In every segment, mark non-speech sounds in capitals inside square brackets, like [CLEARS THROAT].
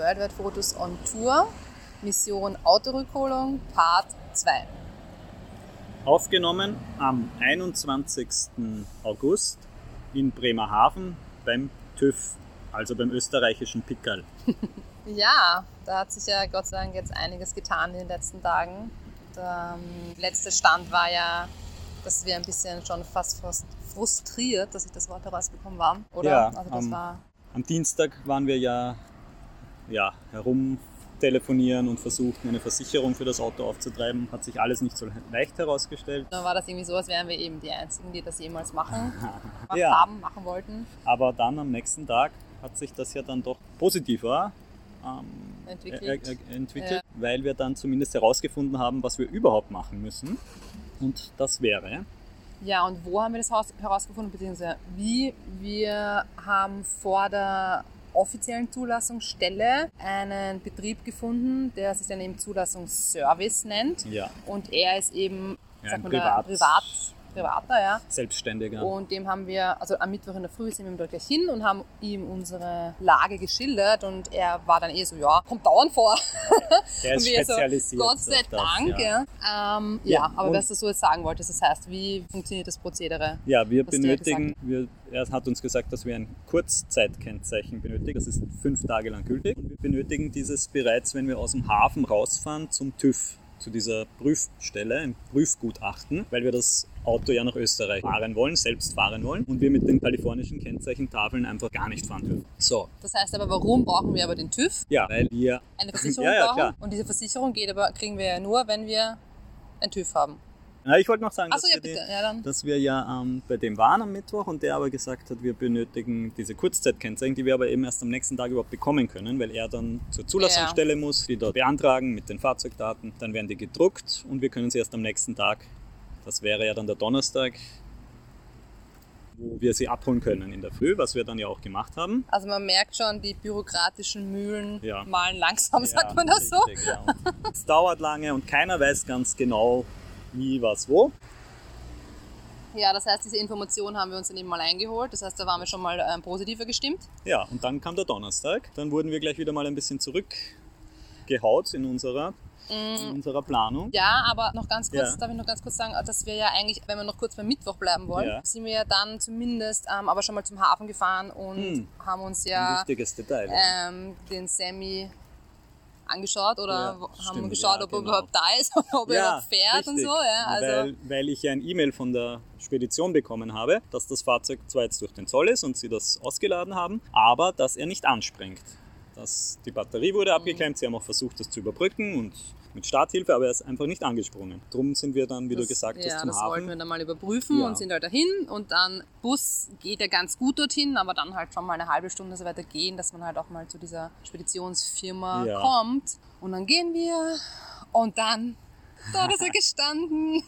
Worldwide Fotos on Tour, Mission Autorückholung, Part 2. Aufgenommen am 21. August in Bremerhaven beim TÜV, also beim österreichischen Pickerl. [LAUGHS] Ja, da hat sich ja Gott sei Dank jetzt einiges getan in den letzten Tagen. Der ähm, letzte Stand war ja, dass wir ein bisschen schon fast frustriert, dass ich das Wort herausbekommen war. Oder? Ja, also das am- war Am Dienstag waren wir ja, ja herumtelefonieren und versuchten, eine Versicherung für das Auto aufzutreiben. Hat sich alles nicht so leicht herausgestellt. Dann war das irgendwie so, als wären wir eben die Einzigen, die das jemals machen, [LAUGHS] Ja. haben, machen wollten, Aber dann am nächsten Tag hat sich das ja dann doch positiver ähm, entwickelt. äh, äh, entwickelt weil wir dann zumindest herausgefunden haben, was wir überhaupt machen müssen. Und das wäre, Ja, und wo haben wir das herausgefunden, beziehungsweise wie? Wir haben vor der offiziellen Zulassungsstelle einen Betrieb gefunden, der sich dann eben Zulassungsservice nennt. ja, Und er ist eben, Ja, sagt ein man Privat- Privat, Privater, ja. Selbstständiger. Und dem haben wir, also am Mittwoch in der Früh sind wir ihm dort gleich hin und haben ihm unsere Lage geschildert und er war dann eh so, ja, kommt dauernd vor. [LAUGHS] Der ist wir so, spezialisiert. Gott sei das, Dank, ja. ja. Ähm, Ja, ja, aber was du so jetzt sagen wolltest, das heißt, wie funktioniert das Prozedere? Ja, wir benötigen, wir, er hat uns gesagt, dass wir ein Kurzzeitkennzeichen benötigen. Das ist fünf Tage lang gültig. Und wir benötigen dieses bereits, wenn wir aus dem Hafen rausfahren, zum TÜV, zu dieser Prüfstelle, ein Prüfgutachten, weil wir das Auto ja nach Österreich fahren wollen, selbst fahren wollen und wir mit den kalifornischen Kennzeichentafeln einfach gar nicht fahren dürfen. So, Das heißt aber, warum brauchen wir aber den TÜV? ja, weil wir Eine [LAUGHS] Versicherung Ja, ja, brauchen? klar. Und diese Versicherung geht aber, kriegen wir ja nur, wenn wir einen TÜV haben. Ja, ich wollte noch sagen, Achso, dass, ja wir die, Ja, dass wir ja ähm, bei dem waren am Mittwoch und der aber gesagt hat, wir benötigen diese Kurzzeitkennzeichen, die wir aber eben erst am nächsten Tag überhaupt bekommen können, weil er dann zur Zulassungsstelle muss, die dort beantragen mit den Fahrzeugdaten, dann werden die gedruckt und wir können sie erst am nächsten Tag, das wäre ja dann der Donnerstag, wo wir sie abholen können in der Früh, was wir dann ja auch gemacht haben. Also man merkt schon, die bürokratischen Mühlen Ja. malen langsam, sagt Ja, man das so? richtig, ja. Und Es dauert lange und keiner weiß ganz genau, wie, was, wo. Ja, das heißt, diese Information haben wir uns dann eben mal eingeholt. Das heißt, da waren wir schon mal ähm, positiver gestimmt. Ja, und dann kam der Donnerstag. Dann wurden wir gleich wieder mal ein bisschen zurückgehaut in unserer, in unserer Planung. Mm. Ja, aber noch ganz kurz, Ja. darf ich noch ganz kurz sagen, dass wir ja eigentlich, wenn wir noch kurz beim Mittwoch bleiben wollen, Ja. sind wir ja dann zumindest ähm, aber schon mal zum Hafen gefahren und Hm. haben uns Ein ja wichtiges Detail. ähm, den Sammy angeschaut oder Ja, haben stimmt, geschaut, ja, ob er genau. überhaupt da ist, [LAUGHS] ob er überhaupt fährt und richtig. so. Ja, also, weil, weil ich ja ein E-Mail von der Spedition bekommen habe, dass das Fahrzeug zwar jetzt durch den Zoll ist und sie das ausgeladen haben, aber dass er nicht anspringt. Das, die Batterie Mhm. wurde abgeklemmt, sie haben auch versucht, das zu überbrücken und mit Starthilfe, aber er ist einfach nicht angesprungen. Drum sind wir dann, wie du das, gesagt ja, hast, zum das wollten Hafen. wir dann mal überprüfen Ja. und sind halt dahin und dann Bus geht ja ganz gut dorthin, aber dann halt schon mal eine halbe Stunde so weiter gehen, dass man halt auch mal zu dieser Speditionsfirma Ja. kommt und dann gehen wir und dann dort ist er [LAUGHS] gestanden.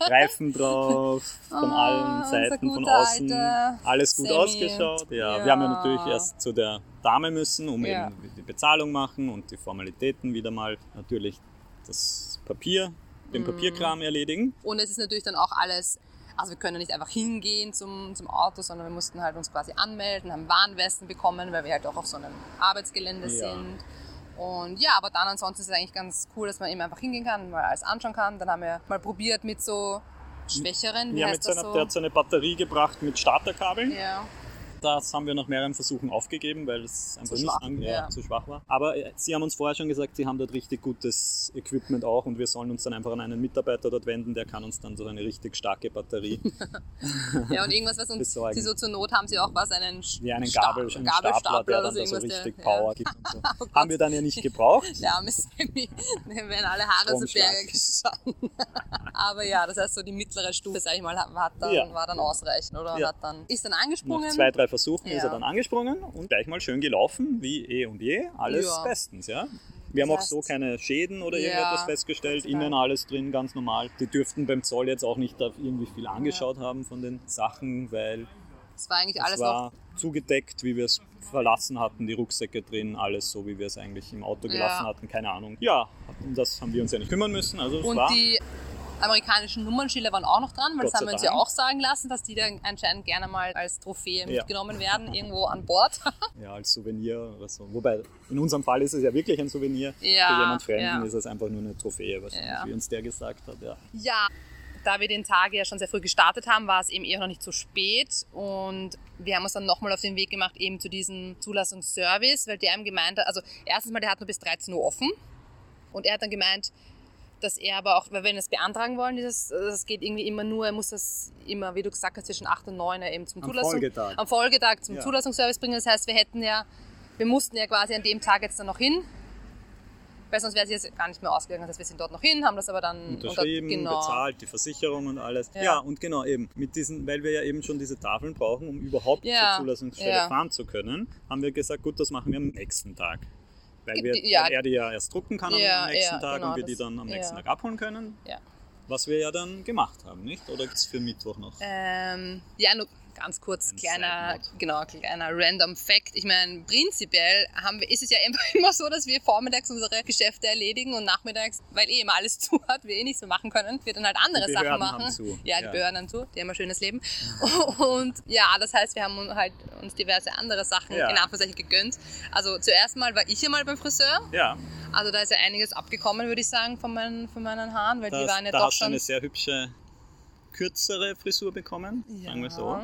Reifen drauf, von Ah, allen Seiten, von außen, alter alles gut Sammy. ausgeschaut. Ja, Ja. Wir haben ja natürlich erst zu der Dame müssen, um Ja. eben die Bezahlung machen und die Formalitäten wieder mal natürlich das Papier, den Mhm. Papierkram erledigen. Und es ist natürlich dann auch alles, also wir können nicht einfach hingehen zum, zum Auto, sondern wir mussten halt uns quasi anmelden, haben Warnwesten bekommen, weil wir halt auch auf so einem Arbeitsgelände Ja. sind. Und ja, aber dann ansonsten ist es eigentlich ganz cool, dass man eben einfach hingehen kann, mal alles anschauen kann. Dann haben wir mal probiert mit so schwächeren, wie Ja, mit heißt das seiner, so? der hat seine Batterie gebracht mit Starterkabeln. ja. Das haben wir nach mehreren Versuchen aufgegeben, weil es einfach Zu nicht schwach, ja, ja. zu schwach war. Aber äh, Sie haben uns vorher schon gesagt, Sie haben dort richtig gutes Equipment auch und wir sollen uns dann einfach an einen Mitarbeiter dort wenden, der kann uns dann so eine richtig starke Batterie [LAUGHS] ja, und irgendwas, was uns, Besorgen. sie so zur Not haben sie auch was, einen wie einen Gabel, einen Gabelstapler Stapler, der oder dann da so richtig der- Power ja. gibt und so. [LAUGHS] Oh. Haben wir dann ja nicht gebraucht. Der arme Sammy, dem werden alle Haare zu. Berge gestanden. [LAUGHS] Aber ja, das heißt so die mittlere Stufe, sag ich mal, hat dann, Ja. war dann ausreichend, oder? Ja. Hat dann, ist dann angesprungen. Nach zwei, drei Versuchen ist Ja. er dann angesprungen und gleich mal schön gelaufen, wie eh und je. Alles Ja. bestens, ja. Wir haben auch so keine Schäden oder Ja, irgendetwas festgestellt. Sei Dank. Innen alles drin, ganz normal. Die dürften beim Zoll jetzt auch nicht irgendwie viel angeschaut haben von den Sachen, weil Es war eigentlich es alles war zugedeckt, wie wir es verlassen hatten, die Rucksäcke drin, alles so, wie wir es eigentlich im Auto gelassen Ja. hatten, keine Ahnung. Ja, um das haben wir uns ja nicht kümmern müssen. Also es Und war die amerikanischen Nummernschilder waren auch noch dran, weil Gott das haben wir uns ja auch sagen lassen, dass die dann anscheinend gerne mal als Trophäe Ja. mitgenommen werden, irgendwo an Bord. [LAUGHS] Ja, als Souvenir oder so. Wobei, in unserem Fall ist es ja wirklich ein Souvenir. Ja, Für jemand Fremden ja. ist es einfach nur eine Trophäe, wahrscheinlich, Ja. wie uns der gesagt hat. Ja. Ja, da wir den Tag ja schon sehr früh gestartet haben, war es eben eher noch nicht so spät und wir haben uns dann nochmal auf den Weg gemacht eben zu diesem Zulassungsservice, weil der ihm gemeint hat, also erstens mal, der hat nur bis 13 Uhr offen und er hat dann gemeint, dass er aber auch, weil wir das beantragen wollen, dieses, das geht irgendwie immer nur, er muss das immer, wie du gesagt hast, zwischen 8 und 9 eben zum Am Zulassung, Folgetag. am Folgetag zum Ja. Zulassungsservice bringen. Das heißt, wir hätten ja, wir mussten ja quasi an dem Tag jetzt dann noch hin, weil sonst wäre es jetzt gar nicht mehr ausgegangen. Das heißt, wir sind dort noch hin, haben das aber dann Unterschrieben, unter- genau. bezahlt, die Versicherung und alles. Ja. Ja. und genau eben, mit diesen, weil wir ja eben schon diese Tafeln brauchen, um überhaupt Ja, zur Zulassungsstelle fahren zu können, haben wir gesagt, gut, das machen wir am nächsten Tag. Weil, wir, Die- ja. weil er die ja erst drucken kann Ja, am nächsten ja, Tag genau, und wir die dann am nächsten. Tag abholen können. Ja. Was wir ja dann gemacht haben, nicht? Oder gibt es für Mittwoch noch? Ähm, ja, nur ganz kurz, Ein kleiner, genau, kleiner random Fact. Ich meine, prinzipiell haben wir, ist es ja [LAUGHS] immer, immer so, dass wir vormittags unsere Geschäfte erledigen und nachmittags, weil eh immer alles [LAUGHS] zu hat, wir eh nichts mehr machen können, wir dann halt andere Sachen machen. Ja, die Ja. Behörden haben zu, die haben ein schönes Leben. [LAUGHS] Und ja, das heißt, wir haben halt uns diverse andere Sachen Ja. in Anführungszeichen gegönnt. Also zuerst mal war ich ja mal beim Friseur. Ja, Also da ist ja einiges abgekommen, würde ich sagen, von meinen, von meinen Haaren, weil da, die waren ja da doch hast schon eine sehr hübsche, kürzere Frisur bekommen, sagen wir so.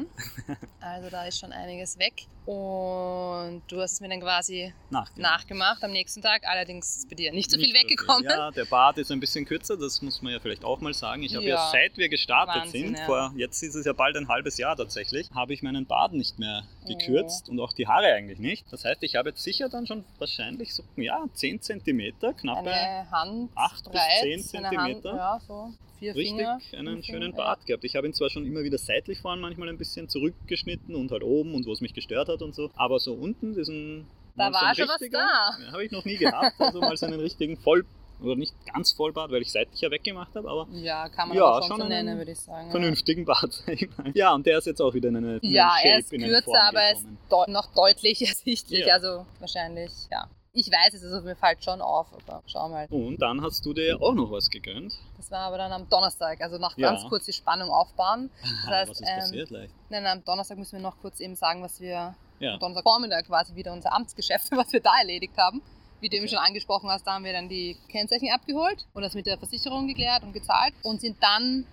Also da ist schon einiges weg. Und du hast es mir dann quasi Nachgemacht. nachgemacht am nächsten Tag. Allerdings ist bei dir nicht so viel Nicht so weggekommen. Ja, der Bart ist ein bisschen kürzer, das muss man ja vielleicht auch mal sagen. Ich habe ja, Ja. seit wir gestartet Wahnsinn, sind, ja. vor jetzt ist es ja bald ein halbes Jahr tatsächlich, habe ich meinen Bart nicht mehr Oh. gekürzt und auch die Haare eigentlich nicht. Das heißt, ich habe jetzt sicher dann schon wahrscheinlich so ja, 10 Zentimeter, knappe Eine Hand Acht bis breit, zehn eine Hand, Zentimeter. ja, so vier richtig Finger. einen schönen Finger, Bart gehabt. Ich habe ihn zwar schon immer wieder seitlich vorn manchmal ein bisschen zurückgeschnitten und halt oben und wo es mich gestört hat und so, aber so unten diesen Da war schon was da. Habe ich noch nie gehabt, also mal so einen richtigen Voll oder nicht ganz Vollbart, weil ich seitlich ja weggemacht habe, aber Ja, kann man Ja, schon, schon so nennen, würde ich sagen. vernünftigen Bart, [LAUGHS] sag ich mal. Ja, und der ist jetzt auch wieder in eine, in Ja, eine er Shape, ist kürzer, aber er ist deu noch deutlich [LAUGHS] ersichtlich. Ja. Also wahrscheinlich, ja. Ich weiß es, also mir fällt schon auf, aber schauen wir mal. Und dann hast du dir ja auch noch was gegönnt. Das war aber dann am Donnerstag, also noch Ja. ganz kurz die Spannung aufbauen. [LAUGHS] Das heißt, was ist ähm, passiert leicht? Nein, am Donnerstag müssen wir noch kurz eben sagen, was wir Ja. am Donnerstagvormittag quasi wieder unser Amtsgeschäft, [LAUGHS] was wir da erledigt haben. Wie du eben Okay. schon angesprochen hast, da haben wir dann die Kennzeichen abgeholt und das mit der Versicherung geklärt und gezahlt und sind dann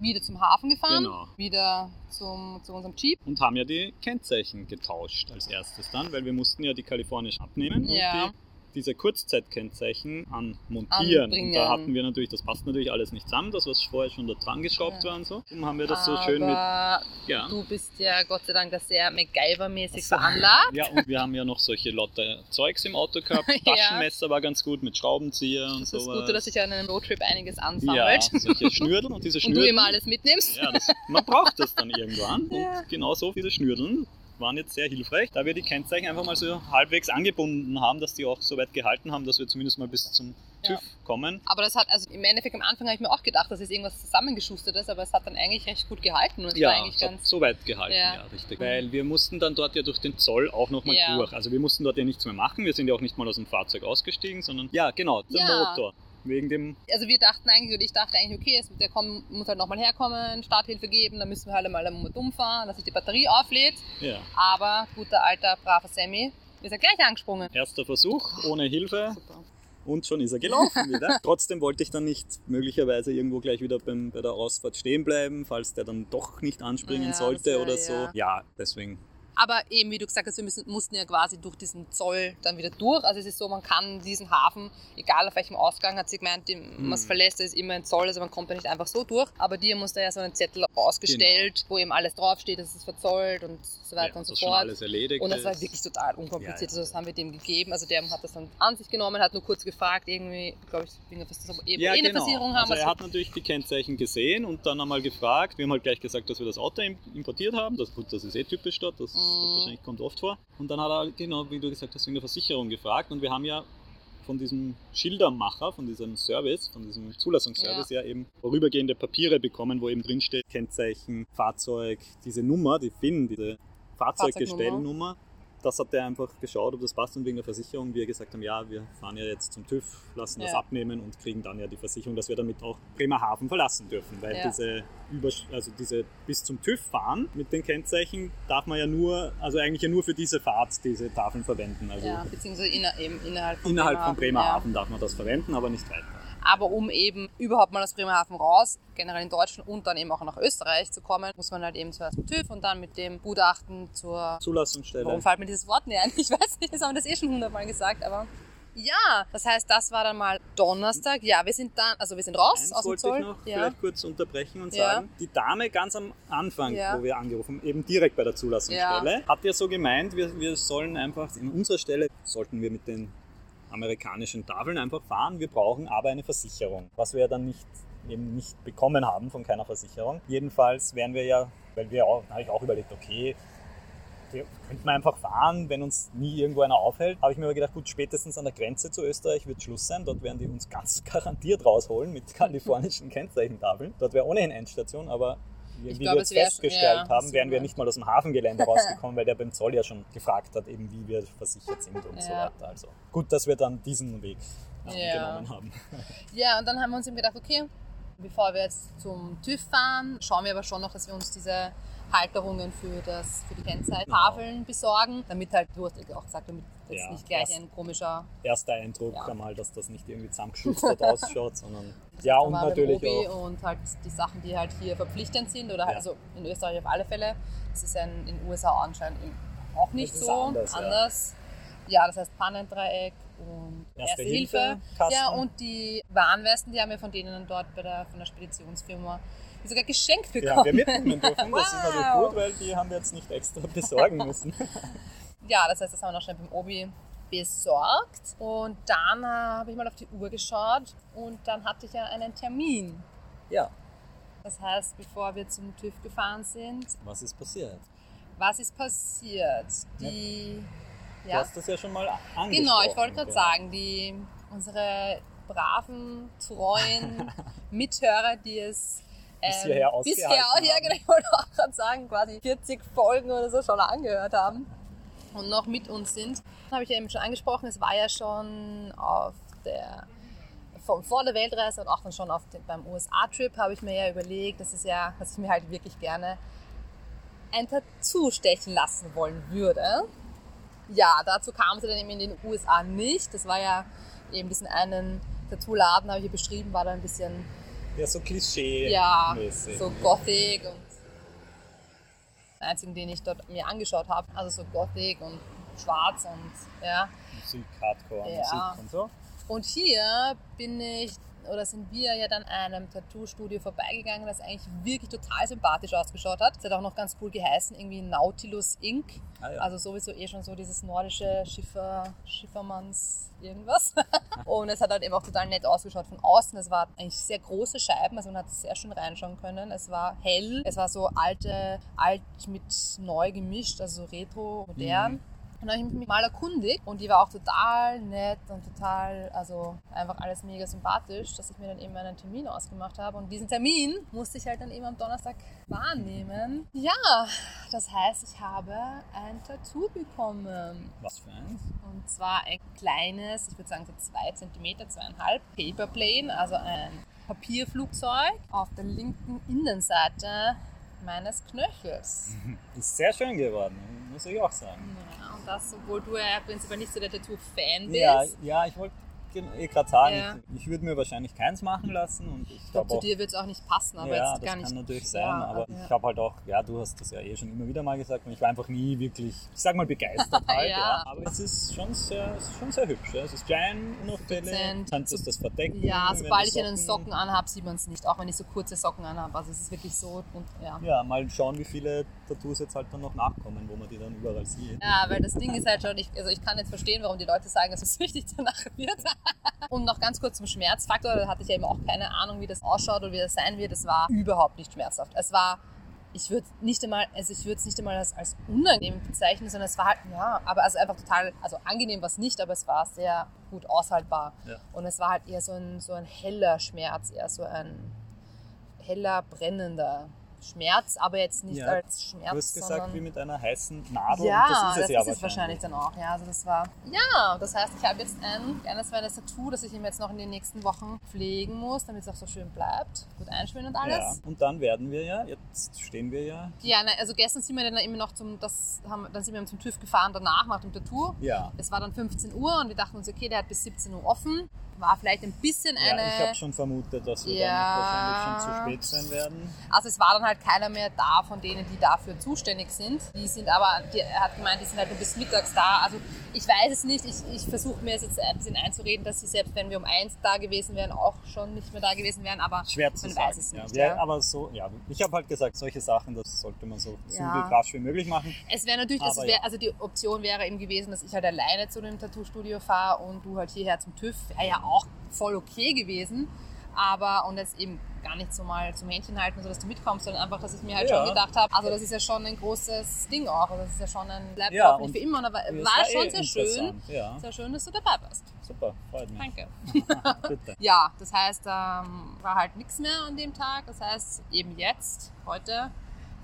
wieder zum Hafen gefahren, Genau. wieder zum, zu unserem Jeep. Und haben ja die Kennzeichen getauscht als erstes dann, weil wir mussten ja die kalifornisch abnehmen Ja. und die, diese Kurzzeitkennzeichen anmontieren. Anbringen. Und da hatten wir natürlich, das passt natürlich alles nicht zusammen, das was vorher schon da dran geschraubt Ja. war und so. Darum haben wir das so schön mit. Aber Ja. du bist ja Gott sei Dank da sehr MacGyver-mäßig so. veranlagt. Ja, und wir haben ja noch solche Lotte Zeugs im Auto gehabt. [LAUGHS] Ja. Taschenmesser war ganz gut mit Schraubenzieher und Das ist sowas. gut, dass sich an einem Roadtrip einiges ja, ansammelt. solche Schnürdeln und diese [LAUGHS] und Schnürdeln. du immer alles mitnimmst. Ja, das, man braucht das dann [LAUGHS] irgendwann. Ja. Und genau so viele Schnürdeln waren jetzt sehr hilfreich, da wir die Kennzeichen einfach mal so halbwegs angebunden haben, dass die auch so weit gehalten haben, dass wir zumindest mal bis zum Ja. TÜV kommen. Aber das hat, also im Endeffekt am Anfang habe ich mir auch gedacht, das ist irgendwas zusammengeschustertes, aber es hat dann eigentlich recht gut gehalten und es Ja, eigentlich es hat ganz. so weit gehalten, Ja. ja, richtig. Weil wir mussten dann dort ja durch den Zoll auch nochmal Ja. durch. Also wir mussten dort ja nichts mehr machen. Wir sind ja auch nicht mal aus dem Fahrzeug ausgestiegen, sondern ja, genau, der. Motor. Wegen dem, Also wir dachten eigentlich, oder ich dachte eigentlich, okay, es, der komm, muss halt nochmal herkommen, Starthilfe geben, dann müssen wir halt Moment umfahren, dass sich die Batterie auflädt. ja, Aber guter alter, braver Sammy ist er gleich angesprungen. erster Versuch ohne Hilfe Super. und schon ist er gelaufen wieder. [LAUGHS] Trotzdem wollte ich dann nicht möglicherweise irgendwo gleich wieder beim, bei der Ausfahrt stehen bleiben, falls der dann doch nicht anspringen Ja, sollte oder so. ja. Ja, deswegen. Aber eben, wie du gesagt hast, wir müssen, mussten ja quasi durch diesen Zoll dann wieder durch. Also es ist so, man kann diesen Hafen, egal auf welchem Ausgang, hat sie gemeint, man es Hm. verlässt, da ist immer ein Zoll, also man kommt da nicht einfach so durch. Aber dir muss da ja so einen Zettel ausgestellt, wo eben alles draufsteht, dass es verzollt und so weiter ja, und so schon fort. alles erledigt Und das war wirklich total unkompliziert. Ja, ja. Also das haben wir dem gegeben. Also der hat das dann an sich genommen, hat nur kurz gefragt, irgendwie, glaube ich, wegen was das eben Ja, eh eine genau. Versicherung haben. Also er also- hat natürlich die Kennzeichen gesehen und dann einmal gefragt. Wir haben halt gleich gesagt, dass wir das Auto im- importiert haben. Das, gut, das ist eh typisch dort, das, das Mhm. wahrscheinlich kommt oft vor. Und dann hat er, genau wie du gesagt hast, wegen der Versicherung gefragt. Und wir haben ja von diesem Schildermacher, von diesem Service, von diesem Zulassungsservice ja, eben vorübergehende Papiere bekommen, wo eben drinsteht Kennzeichen, Fahrzeug, diese Nummer, die FIN, diese Fahrzeuggestellnummer. Das hat er einfach geschaut, ob das passt und wegen der Versicherung, wir gesagt haben, ja, wir fahren ja jetzt zum TÜV, lassen das Ja. abnehmen und kriegen dann ja die Versicherung, dass wir damit auch Bremerhaven verlassen dürfen, weil Ja. diese Übersch also diese bis zum TÜV fahren mit den Kennzeichen darf man ja nur, also eigentlich ja nur für diese Fahrt diese Tafeln verwenden. Also Ja, beziehungsweise inner, eben innerhalb von innerhalb von Bremerhaven darf man das verwenden, aber nicht weiter. Aber um eben überhaupt mal aus Bremerhaven raus, generell in Deutschland und dann eben auch nach Österreich zu kommen, muss man halt eben zuerst zum TÜV und dann mit dem Gutachten zur... Zulassungsstelle. Warum fällt mir dieses Wort nicht ein? [LAUGHS] Ich weiß nicht, das haben wir das eh schon hundertmal gesagt, aber... Ja, das heißt, das war dann mal Donnerstag. Ja, wir sind dann, also wir sind raus Eins aus dem wollte Zoll. ich noch ja. vielleicht kurz unterbrechen und Ja. sagen, die Dame ganz am Anfang, Ja. wo wir angerufen haben, eben direkt bei der Zulassungsstelle, hat ja so gemeint, wir, wir sollen einfach, in unserer Stelle sollten wir mit den amerikanischen Tafeln einfach fahren, wir brauchen aber eine Versicherung, was wir ja dann nicht eben nicht bekommen haben von keiner Versicherung. Jedenfalls wären wir ja, weil wir auch, habe ich auch überlegt, okay, wir könnten einfach fahren, wenn uns nie irgendwo einer aufhält. Habe ich mir aber gedacht, gut, spätestens an der Grenze zu Österreich wird Schluss sein. Dort werden die uns [LAUGHS] ganz garantiert rausholen mit kalifornischen Kennzeichentafeln. Dort wäre ohnehin Endstation, aber wie, Ich wir jetzt festgestellt ja, haben, wären wir nicht mal aus dem Hafengelände [LAUGHS] rausgekommen, weil der beim Zoll ja schon gefragt hat, eben wie wir versichert sind und so Ja. weiter. Also gut, dass wir dann diesen Weg Ja. genommen haben. Ja, und dann haben wir uns eben gedacht, okay, bevor wir jetzt zum TÜV fahren, schauen wir aber schon noch, dass wir uns diese Halterungen für, das, für die Kennzeichentafeln besorgen, damit halt, du hast ja auch gesagt, damit jetzt Ja, nicht gleich das- ein komischer Erster Eindruck Ja. einmal, dass das nicht irgendwie zusammengeschustert [LAUGHS] ausschaut, sondern ja und natürlich auch und halt die Sachen, die halt hier verpflichtend sind oder halt, Ja. also in Österreich auf alle Fälle. Das ist ja in den USA anscheinend eben auch nicht so anders, ja. anders. Ja. das heißt Pannendreieck und Erste Erste, Hilfe. Hilfe. Ja, und die Warnwesten, die haben wir von denen dort bei der, von der Speditionsfirma sogar geschenkt bekommen. Ja, wir mitnehmen dürfen. Das ist natürlich Wow. gut, weil die haben wir jetzt nicht extra besorgen müssen. [LAUGHS] Ja, das heißt, das haben wir noch schnell beim Obi besorgt. Und dann äh, habe ich mal auf die Uhr geschaut und dann hatte ich ja einen Termin. Ja. Das heißt, bevor wir zum TÜV gefahren sind, Was ist passiert? was ist passiert? Die, Du ja, hast das ja schon mal angesprochen. genau, ich wollte gerade sagen, die, unsere braven, treuen [LAUGHS] Mithörer, die es ähm, bisher, ausgehalten ja, genau, [LAUGHS] ich wollte auch gerade sagen, quasi 40 Folgen oder so schon angehört haben und noch mit uns sind. Habe ich ja eben schon angesprochen, es war ja schon auf der von, vor der Weltreise und auch dann schon auf den, beim USA-Trip habe ich mir ja überlegt, das ist ja, dass ich mir halt wirklich gerne ein Tattoo stechen lassen wollen würde. Ja, dazu kam es dann eben in den USA nicht. Das war ja eben diesen einen Tattoo-Laden, habe ich ja beschrieben, war da ein bisschen Ja, so Klischee. ja, mäßig. so Gothic und einzigen, den ich dort mir angeschaut habe, also so Gothic und schwarz und ja. Musik, Hardcore, Ja. Musik und so. Und hier bin ich oder sind wir ja dann einem Tattoo-Studio vorbeigegangen, das eigentlich wirklich total sympathisch ausgeschaut hat. Es hat auch noch ganz cool geheißen, irgendwie Nautilus Inc. Ah, ja. Also sowieso eh schon so dieses nordische Schiffer, Schiffermanns irgendwas. [LAUGHS] Und es hat halt eben auch total nett ausgeschaut von außen. Es war eigentlich sehr große Scheiben, also man hat sehr schön reinschauen können. Es war hell, es war so alte, alt mit neu gemischt, also retro, modern. Und dann habe ich mich mal erkundigt und die war auch total nett und total, also einfach alles mega sympathisch, dass ich mir dann eben einen Termin ausgemacht habe. Und diesen Termin musste ich halt dann eben am Donnerstag wahrnehmen. Ja, das heißt, ich habe ein Tattoo bekommen. Was für eins? Und zwar ein kleines, ich würde sagen so zwei Zentimeter, zweieinhalb, Paperplane, also ein Papierflugzeug auf der linken Innenseite meines Knöchels. [LAUGHS] Ist sehr schön geworden, muss ich auch sagen. Ja, und das, obwohl du ja prinzipiell nicht so der Tattoo-Fan bist. Ja, ja, ich wollte gerade sagen, Ja. ich, würde mir wahrscheinlich keins machen lassen und ich glaube, zu dir wird es auch nicht passen, aber ja, jetzt das gar nicht. kann natürlich sein, Ja, aber ja. ich habe halt auch, ja, du hast das ja eh schon immer wieder mal gesagt und ich war einfach nie wirklich, ich sag mal begeistert [LAUGHS] halt, Ja. aber es ist schon sehr, es ist schon sehr hübsch, es ist klein, unauffällig, Dezent. kannst du das verdecken. Ja, sobald du ich einen Socken anhabe, sieht man es nicht, auch wenn ich so kurze Socken anhabe. Also es ist wirklich so und ja. Ja, mal schauen, wie viele Tattoos jetzt halt dann noch nachkommen, wo man die dann überall sieht. Ja, weil das Ding ist halt schon, ich, also ich kann jetzt verstehen, warum die Leute sagen, dass es [LAUGHS] wichtig danach wird. Und noch ganz kurz zum Schmerzfaktor, da hatte ich ja eben auch keine Ahnung, wie das ausschaut oder wie das sein wird. Es war überhaupt nicht schmerzhaft. Es war, ich würde nicht einmal, also ich würde es nicht einmal als, als unangenehm bezeichnen, sondern es war halt, ja, aber also einfach total, also angenehm war es nicht, aber es war sehr gut aushaltbar. Ja. Und es war halt eher so ein, so ein heller Schmerz, eher so ein heller, brennender Schmerz, aber jetzt nicht Ja, als Schmerz. Du hast gesagt, wie mit einer heißen Nadel. ja, und das ist es das ja ist wahrscheinlich dann auch. Ja, also das war. Ja, das heißt, ich habe jetzt ein kleines feines Tattoo, das ich ihm jetzt noch in den nächsten Wochen pflegen muss, damit es auch so schön bleibt, gut einschwimmen und Ja. alles. Und dann werden wir ja, jetzt stehen wir ja. Ja, nein, also gestern sind wir dann immer noch zum, das haben, dann sind wir zum TÜV gefahren, danach nach dem Tattoo. Ja. Es war dann 15 Uhr und wir dachten uns, okay, der hat bis 17 Uhr offen. War vielleicht ein bisschen Ja, eine. ich habe schon vermutet, dass wir Ja. dann wahrscheinlich schon zu spät sein werden. Also es war dann halt keiner mehr da von denen, die dafür zuständig sind. Die sind aber, die, er hat gemeint, die sind halt nur bis mittags da. Also ich weiß es nicht. Ich, ich versuche mir jetzt ein bisschen einzureden, dass sie selbst wenn wir um eins da gewesen wären, auch schon nicht mehr da gewesen wären. Aber Schwer zu man sagen. weiß es nicht. ja, Ja, wer- Aber so, ja, ich habe halt gesagt, solche Sachen, das sollte man so Ja. zügig rasch wie möglich machen. Es wäre natürlich, Aber wär, ja. also die Option wäre eben gewesen, dass ich halt alleine zu dem Tattoo-Studio fahre und du halt hierher zum TÜV. Ja auch voll okay gewesen. Aber, und jetzt eben gar nicht so mal zum Händchen halten, so dass du mitkommst, sondern einfach, dass ich mir halt Ja. schon gedacht habe, also das ist ja schon ein großes Ding auch. Also das ist ja schon ein, bleibt Ja, auch nicht für immer, aber war, eh schon sehr schön. Ja, Sehr schön, dass du dabei bist. super, freut mich. Danke. [LAUGHS] Bitte. Ja, das heißt, ähm, war halt nichts mehr an dem Tag. Das heißt, eben jetzt, heute,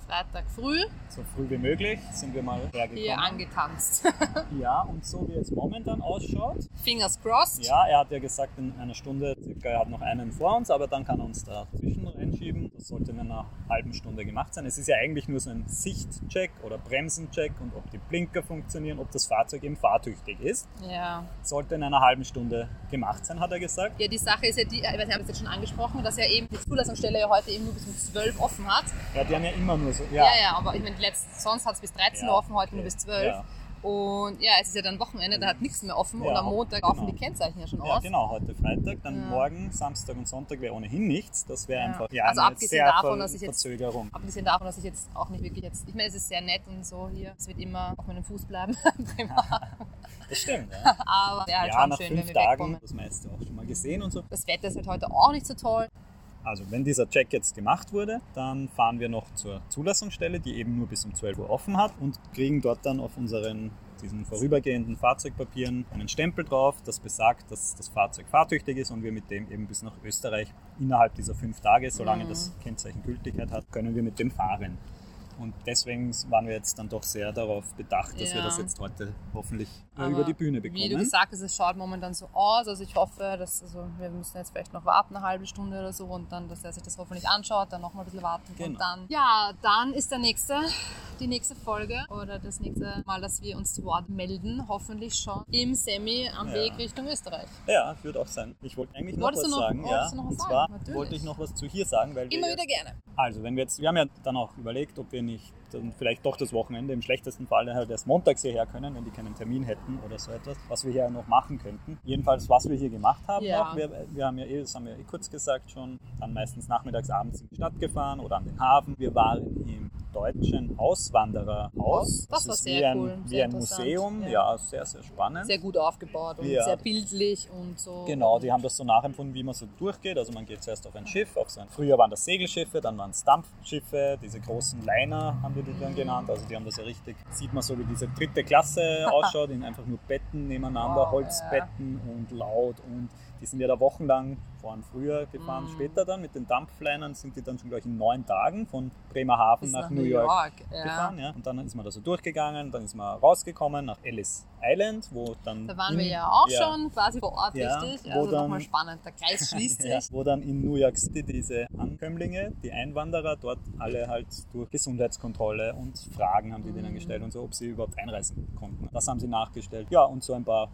Freitag früh, So früh wie möglich sind wir mal hier hergekommen. angetanzt. [LAUGHS] Ja, und so wie es momentan ausschaut, Fingers crossed. Ja, er hat ja gesagt, in einer Stunde circa, er hat noch einen vor uns, aber dann kann er uns da zwischen reinschieben. Das sollte in einer halben Stunde gemacht sein. Es ist ja eigentlich nur so ein Sichtcheck oder Bremsencheck und ob die Blinker funktionieren, ob das Fahrzeug eben fahrtüchtig ist. Ja. Sollte in einer halben Stunde gemacht sein, hat er gesagt. Ja, die Sache ist ja die, ich weiß nicht, habe ich das jetzt schon angesprochen, dass ja eben die Zulassungsstelle ja heute eben nur bis um 12 offen hat. Ja, die haben ja immer nur so. Ja, ja, aber ich meine, die letzte, sonst hat es bis 13 Uhr Ja, offen, heute okay. nur bis 12. Ja. Und ja, es ist ja dann Wochenende, da hat nichts mehr offen Ja, und am Montag laufen genau. die Kennzeichen ja schon Ja, aus. genau, heute Freitag, dann Ja. morgen, Samstag und Sonntag wäre ohnehin nichts. Das wäre Ja. einfach ja, Also abgesehen sehr davon, dass ich jetzt- Verzögerung. Abgesehen davon, dass ich jetzt auch nicht wirklich jetzt, ich meine, es ist sehr nett und so hier, es wird immer auf meinem Fuß bleiben. [LAUGHS] [LAUGHS] Das stimmt, ja. aber wäre halt ja, schon nach schön, fünf wenn wir Tagen, wegkommen. das meiste auch schon mal gesehen und so. Das Wetter ist halt heute auch nicht so toll. Also wenn dieser Check jetzt gemacht wurde, dann fahren wir noch zur Zulassungsstelle, die eben nur bis um 12 Uhr offen hat und kriegen dort dann auf unseren diesen vorübergehenden Fahrzeugpapieren einen Stempel drauf, das besagt, dass das Fahrzeug fahrtüchtig ist und wir mit dem eben bis nach Österreich innerhalb dieser fünf Tage, solange Mhm. das Kennzeichen Gültigkeit hat, können wir mit dem fahren. Und deswegen waren wir jetzt dann doch sehr darauf bedacht, dass wir Ja. das jetzt heute hoffentlich Aber über die Bühne Wie du bekommen. gesagt hast, es schaut momentan so aus. Also ich hoffe, dass also wir müssen jetzt vielleicht noch warten, eine halbe Stunde oder so und dann, dass er sich das hoffentlich anschaut, dann noch mal ein bisschen warten Genau. und dann. Ja, dann ist der nächste, die nächste Folge oder das nächste Mal, dass wir uns zu Wort melden, hoffentlich schon im Semi am Ja. Weg Richtung Österreich. Ja, wird auch sein. Ich wollte eigentlich noch Wolltest was noch- sagen. wolltest Ja. du noch was Und sagen? zwar Natürlich. wollte ich noch was zu hier sagen, weil Immer wieder gerne. Also, wenn wir jetzt, wir haben ja dann auch überlegt, ob wir nicht dann vielleicht doch das Wochenende im schlechtesten Falle halt erst montags hierher können, wenn die keinen Termin hätten oder so etwas, was wir hier noch machen könnten. Jedenfalls, was wir hier gemacht haben Ja. noch, wir, wir haben ja eh, das haben wir eh kurz gesagt schon, dann meistens nachmittags, abends in die Stadt gefahren oder an den Hafen. Wir waren im deutschen Auswandererhaus. Das war ist sehr wie ein, cool, wie sehr ein Museum, ja. ja. sehr, sehr spannend. Sehr gut aufgebaut und Ja. sehr bildlich und so. Genau, die haben das so nachempfunden, wie man so durchgeht. Also man geht zuerst auf ein Schiff, auf so ein, früher waren das Segelschiffe, dann waren es Dampfschiffe, diese großen Liner haben die die dann genannt. Also die haben das ja richtig, sieht man so, wie diese dritte Klasse [LAUGHS] ausschaut, in einfach nur Betten nebeneinander, Wow, Holzbetten und laut und die sind ja da wochenlang, vor allem früher gefahren, Mhm. später dann mit den Dampflinern sind die dann schon gleich in neun Tagen von Bremerhaven Bis nach, New York, ja. gefahren. Ja. Und dann ist man da so durchgegangen, dann ist man rausgekommen nach Ellis Island, wo dann Da waren in- wir ja auch ja, schon quasi vor Ort, Ja, richtig? Also dann- nochmal spannend. Der Kreis [LAUGHS] schließt sich. Ja, wo dann in New York City diese Ankömmlinge, die Einwanderer, dort alle halt durch Gesundheitskontrolle und Fragen haben die denen Mhm. gestellt und so, ob sie überhaupt einreisen konnten. Das haben sie nachgestellt. Ja, und so ein paar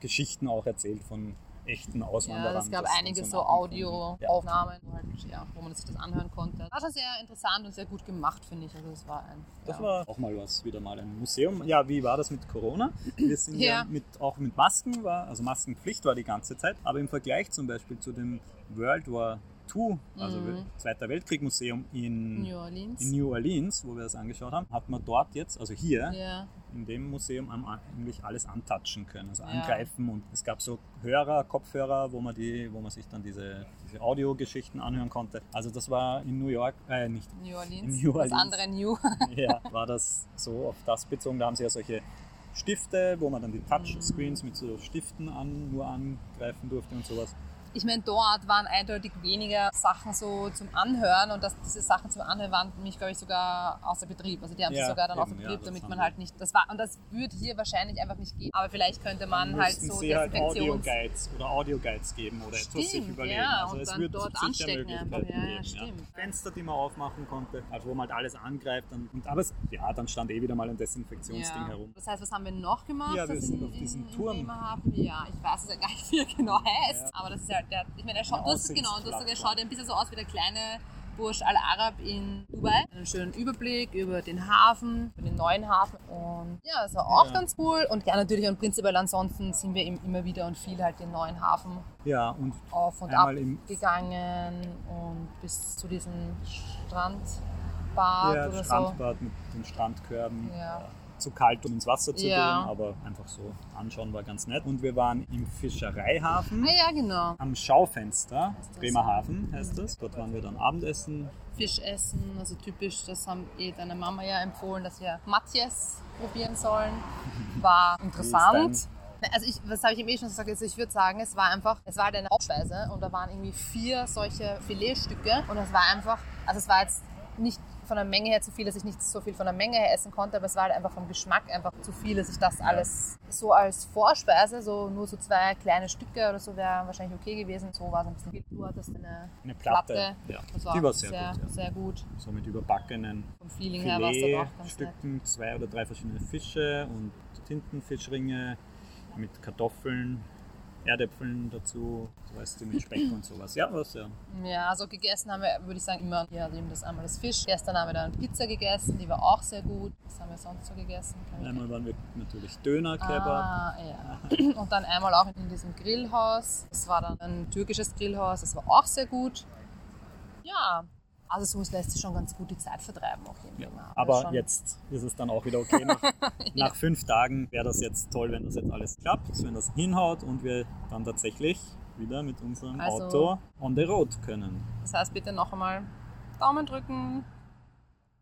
Geschichten auch erzählt von echten Auswanderern. Ja, es gab einige so nachempfunden. Ja. Audioaufnahmen, wo, halt, ja, wo man sich das anhören konnte. War schon sehr interessant und sehr gut gemacht, finde ich. Also es war ein. Das war auch mal was, wieder mal ein Museum. Ja, wie war das mit Corona? Wir sind ja, Ja. mit, auch mit Masken, war, also Maskenpflicht war die ganze Zeit, aber im Vergleich zum Beispiel zu dem World War II, also Mhm. Zweiter Weltkrieg Museum in New Orleans. in New Orleans, wo wir das angeschaut haben, hat man dort jetzt, also hier ja. in dem Museum, eigentlich alles antatschen können, also Ja. angreifen und es gab so Hörer, Kopfhörer, wo man die, wo man sich dann diese, diese Audiogeschichten anhören konnte. Also das war in New York, äh, nicht New Orleans. New Das Orleans. andere New. [LAUGHS] ja, war das so auf das bezogen. Da haben sie ja solche Stifte, wo man dann die Touchscreens mit so Stiften an, nur angreifen durfte und sowas. Ich meine, dort waren eindeutig weniger Sachen so zum Anhören und dass diese Sachen zum Anhören waren mich, glaube ich, sogar außer Betrieb. Also die haben Ja, sie sogar dann außer ja, Betrieb, das damit man halt nicht, das war, und das würde hier wahrscheinlich einfach nicht gehen. Aber vielleicht könnte man halt Müssten so sie halt Desinfektions... Audio-Guides oder Audio-Guides geben oder etwas sich Stimmt, überlegen. ja, also und es dann wird dort anstecken einfach. Ja, ja, stimmt. Fenster, die man aufmachen konnte, also wo man halt alles angreift. Und, und, aber es, ja, dann stand eh wieder mal ein Desinfektionsding Ja. herum. Das heißt, was haben wir noch gemacht? Ja, wir sind in, auf diesem Turm. Ja, ich weiß es ja gar nicht, wie er genau heißt. Ja. Aber das ist ja der, ich meine, er schaut, du hast genau, du hast gesagt, er schaut ein bisschen so aus wie der kleine Burj Al Arab in Dubai. Einen schönen Überblick über den Hafen, über den neuen Hafen. Und ja, das war auch Ja. ganz cool. Und ja, natürlich und prinzipiell ansonsten sind wir eben immer wieder und viel halt den neuen Hafen Ja, und auf und ab gegangen und bis zu diesem Strandbad ja, oder Strandbad mit den Strandkörben. so. Ja. Zu kalt, um ins Wasser zu Ja. gehen, aber einfach so anschauen war ganz nett. Und wir waren im Fischereihafen. Ah ja, genau. Am Schaufenster, Heißt? Bremerhaven heißt das. Dort waren wir dann Abendessen. Fisch essen, also typisch, das haben eh deine Mama ja empfohlen, dass wir Matjes probieren sollen. [LAUGHS] War interessant. Also ich, was habe ich ihm eh schon gesagt, also ich würde sagen, es war einfach, es war halt eine Hauptspeise und da waren irgendwie vier solche Filetstücke und es war einfach, also es war jetzt nicht von der Menge her zu viel, dass ich nicht so viel von der Menge her essen konnte, aber es war halt einfach vom Geschmack einfach zu viel, dass ich das alles so als Vorspeise, so nur so zwei kleine Stücke oder so wäre wahrscheinlich okay gewesen. So war es ein bisschen viel. Du hattest eine, Eine Platte. Platte. Ja. Das war, Die war sehr, sehr, gut. Ja. sehr gut. So mit überbackenen Vom Feeling her war es dann auch ganz nett. Filetstücken, zwei oder drei verschiedene Fische und Tintenfischringe mit Kartoffeln, Erdäpfeln dazu, so weißt du, mit Speck und sowas. Ja, was ja. Ja, also gegessen haben wir, würde ich sagen, immer ja, eben das einmal das Fisch. Gestern haben wir dann Pizza gegessen, die war auch sehr gut. Was haben wir sonst so gegessen? Einmal waren wir natürlich Döner, Kebab. Ah, ja. [CLEARS THROAT] Und dann einmal auch in diesem Grillhaus. Das war dann ein türkisches Grillhaus, das war auch sehr gut. Ja, also so lässt sich schon ganz gut die Zeit vertreiben auch hier in Ja, aber jetzt ist es dann auch wieder okay. Nach, [LAUGHS] nach fünf Tagen wäre das jetzt toll, wenn das jetzt alles klappt, wenn das hinhaut und wir dann tatsächlich wieder mit unserem Also- Auto on the road können. Das heißt, bitte noch einmal Daumen drücken,